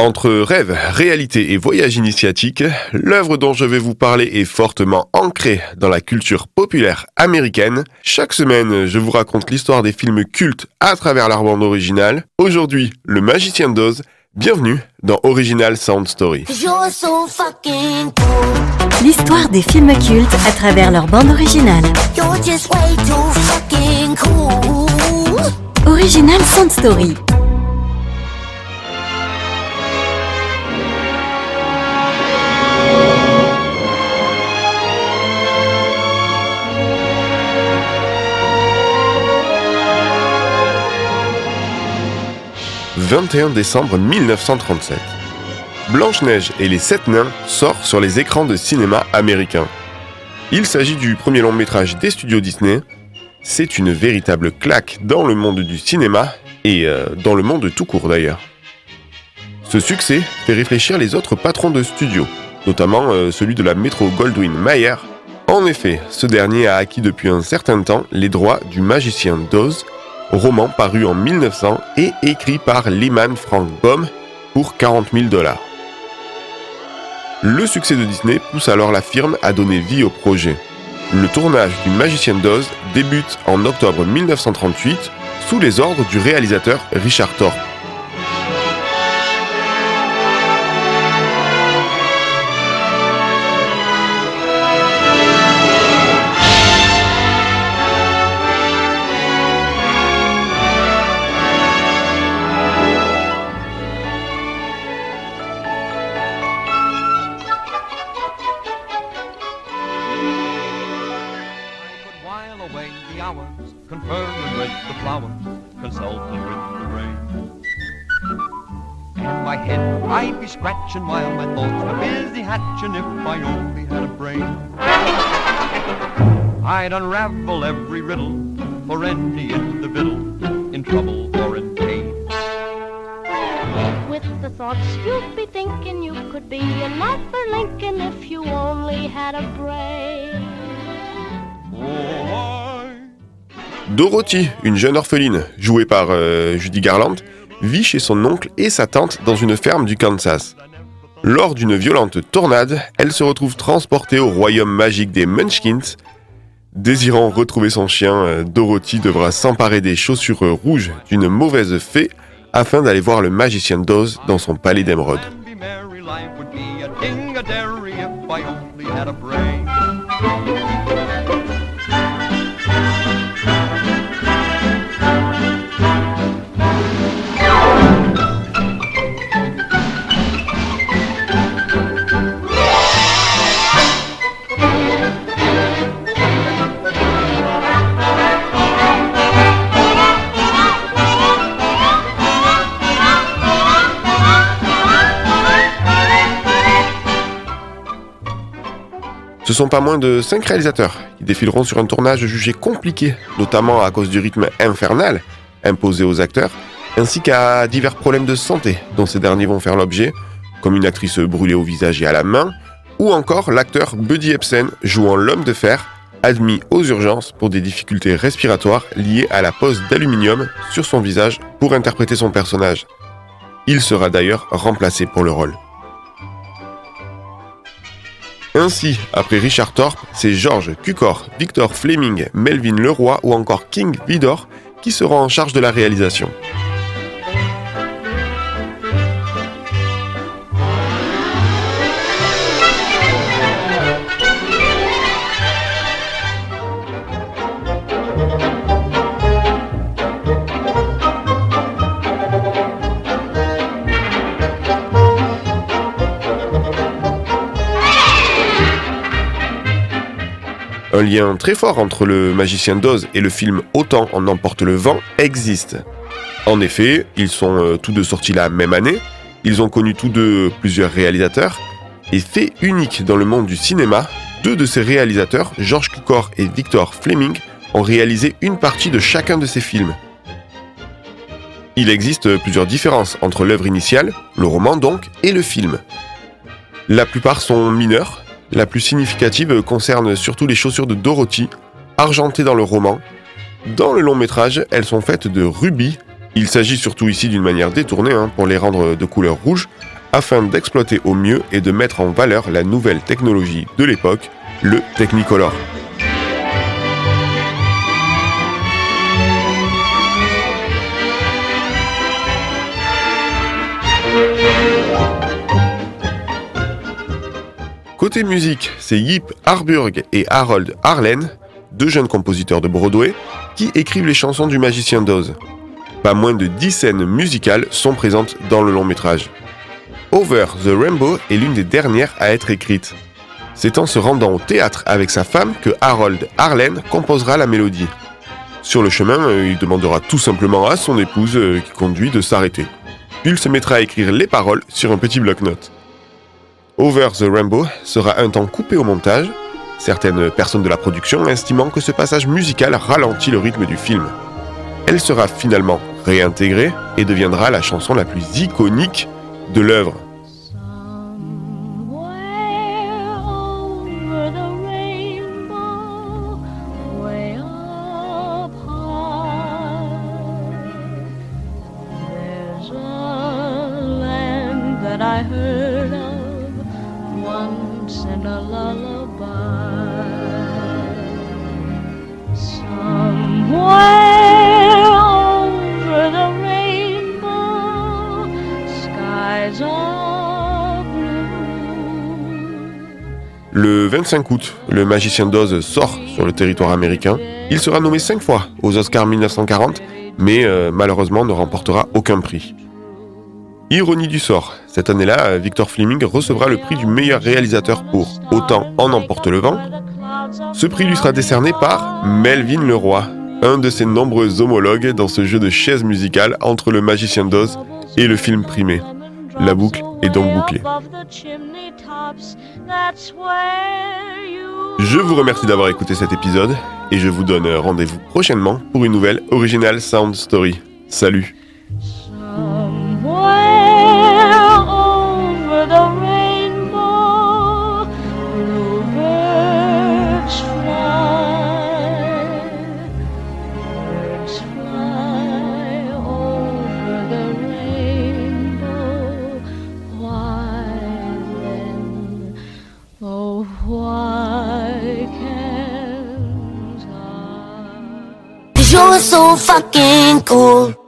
Entre rêve, réalité et voyage initiatique, l'œuvre dont je vais vous parler est fortement ancrée dans la culture populaire américaine. Chaque semaine, je vous raconte l'histoire des films cultes à travers leur bande originale. Aujourd'hui, Le Magicien d'Oz. Bienvenue dans Original Sound Story. L'histoire des films cultes à travers leur bande originale. Original Sound Story. 21 décembre 1937. Blanche-Neige et les Sept Nains sort sur les écrans de cinéma américains. Il s'agit du premier long métrage des studios Disney. C'est une véritable claque dans le monde du cinéma et euh, dans le monde tout court d'ailleurs. Ce succès fait réfléchir les autres patrons de studios, notamment euh, celui de la Metro Goldwyn Mayer. En effet, ce dernier a acquis depuis un certain temps les droits du magicien d'Oz roman paru en 1900 et écrit par Lyman Frank Baum pour 40 000 dollars. Le succès de Disney pousse alors la firme à donner vie au projet. Le tournage du Magicien d'Oz débute en octobre 1938 sous les ordres du réalisateur Richard Thorpe. Scratching while my thoughts were busy hatching if I only had a brain. I'd unravel every riddle for any individual in trouble or in pain. With the thoughts you'd be thinking you could be another Lincoln if you only had a brain. Dorothy, une jeune orpheline, jouée par euh, Judy Garland, vit chez son oncle et sa tante dans une ferme du Kansas. Lors d'une violente tornade, elle se retrouve transportée au royaume magique des Munchkins. Désirant retrouver son chien, euh, Dorothy devra s'emparer des chaussures rouges d'une mauvaise fée afin d'aller voir le magicien d'Oz dans son palais d'émeraude. Sont pas moins de 5 réalisateurs qui défileront sur un tournage jugé compliqué, notamment à cause du rythme infernal imposé aux acteurs, ainsi qu'à divers problèmes de santé dont ces derniers vont faire l'objet, comme une actrice brûlée au visage et à la main, ou encore l'acteur Buddy Epson jouant l'homme de fer, admis aux urgences pour des difficultés respiratoires liées à la pose d'aluminium sur son visage pour interpréter son personnage. Il sera d'ailleurs remplacé pour le rôle. Ainsi, après Richard Thorpe, c'est George Cukor, Victor Fleming, Melvin Leroy ou encore King Vidor qui seront en charge de la réalisation. Un lien très fort entre le magicien d'Oz et le film Autant en emporte le vent existe. En effet, ils sont euh, tous deux sortis la même année, ils ont connu tous deux plusieurs réalisateurs, et fait unique dans le monde du cinéma, deux de ces réalisateurs, George Cukor et Victor Fleming, ont réalisé une partie de chacun de ces films. Il existe plusieurs différences entre l'œuvre initiale, le roman donc, et le film. La plupart sont mineures, la plus significative concerne surtout les chaussures de Dorothy, argentées dans le roman. Dans le long métrage, elles sont faites de rubis. Il s'agit surtout ici d'une manière détournée hein, pour les rendre de couleur rouge, afin d'exploiter au mieux et de mettre en valeur la nouvelle technologie de l'époque, le Technicolor. Côté musique, c'est Yip Harburg et Harold Harlen, deux jeunes compositeurs de Broadway, qui écrivent les chansons du magicien d'Oz. Pas moins de 10 scènes musicales sont présentes dans le long métrage. Over the Rainbow est l'une des dernières à être écrite. C'est en se rendant au théâtre avec sa femme que Harold Harlen composera la mélodie. Sur le chemin, euh, il demandera tout simplement à son épouse euh, qui conduit de s'arrêter. Il se mettra à écrire les paroles sur un petit bloc-notes. Over the Rainbow sera un temps coupé au montage, certaines personnes de la production estimant que ce passage musical ralentit le rythme du film. Elle sera finalement réintégrée et deviendra la chanson la plus iconique de l'œuvre. Le 25 août, le magicien d'Oz sort sur le territoire américain. Il sera nommé 5 fois aux Oscars 1940, mais euh, malheureusement ne remportera aucun prix. Ironie du sort, cette année-là, Victor Fleming recevra le prix du meilleur réalisateur pour Autant en emporte le vent. Ce prix lui sera décerné par Melvin Leroy, un de ses nombreux homologues dans ce jeu de chaises musicales entre le magicien d'Oz et le film primé. La boucle est donc bouclée. Je vous remercie d'avoir écouté cet épisode et je vous donne rendez-vous prochainement pour une nouvelle Original Sound Story. Salut fucking cool.